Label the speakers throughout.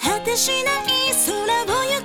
Speaker 1: 果てしない空を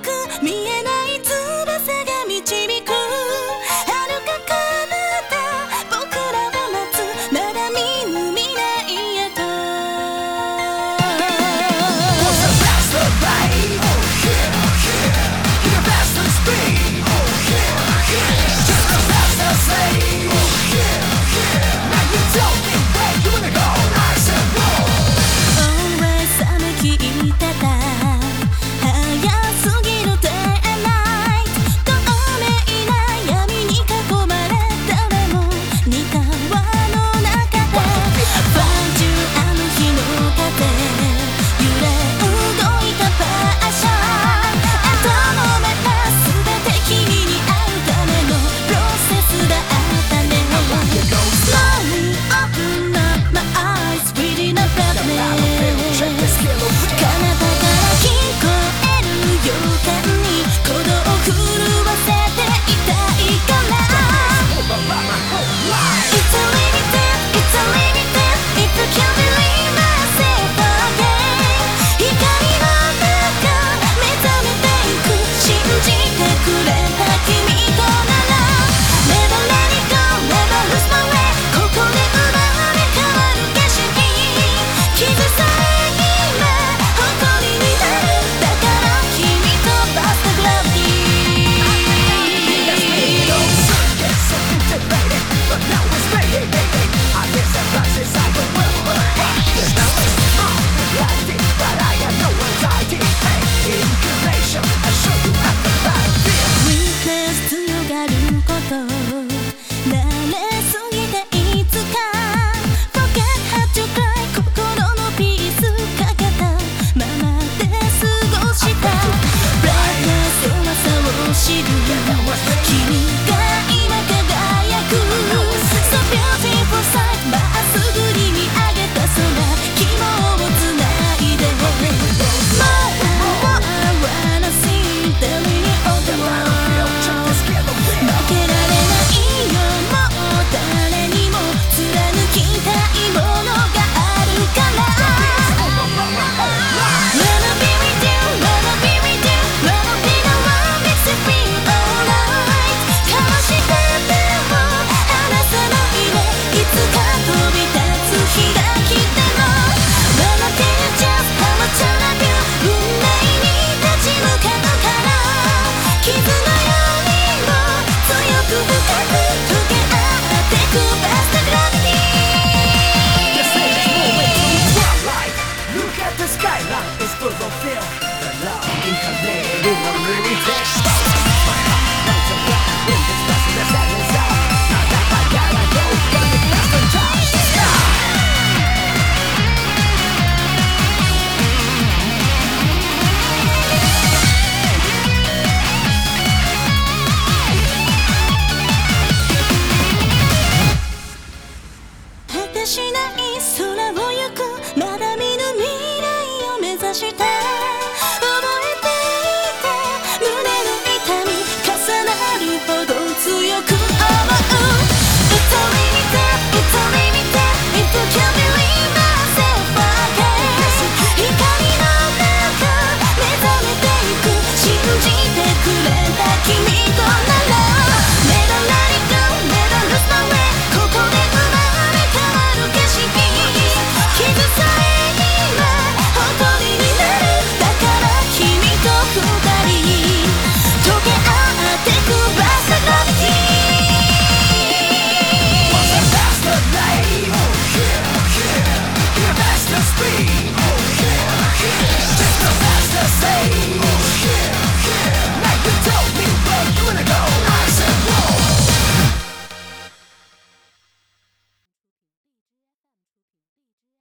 Speaker 1: して」「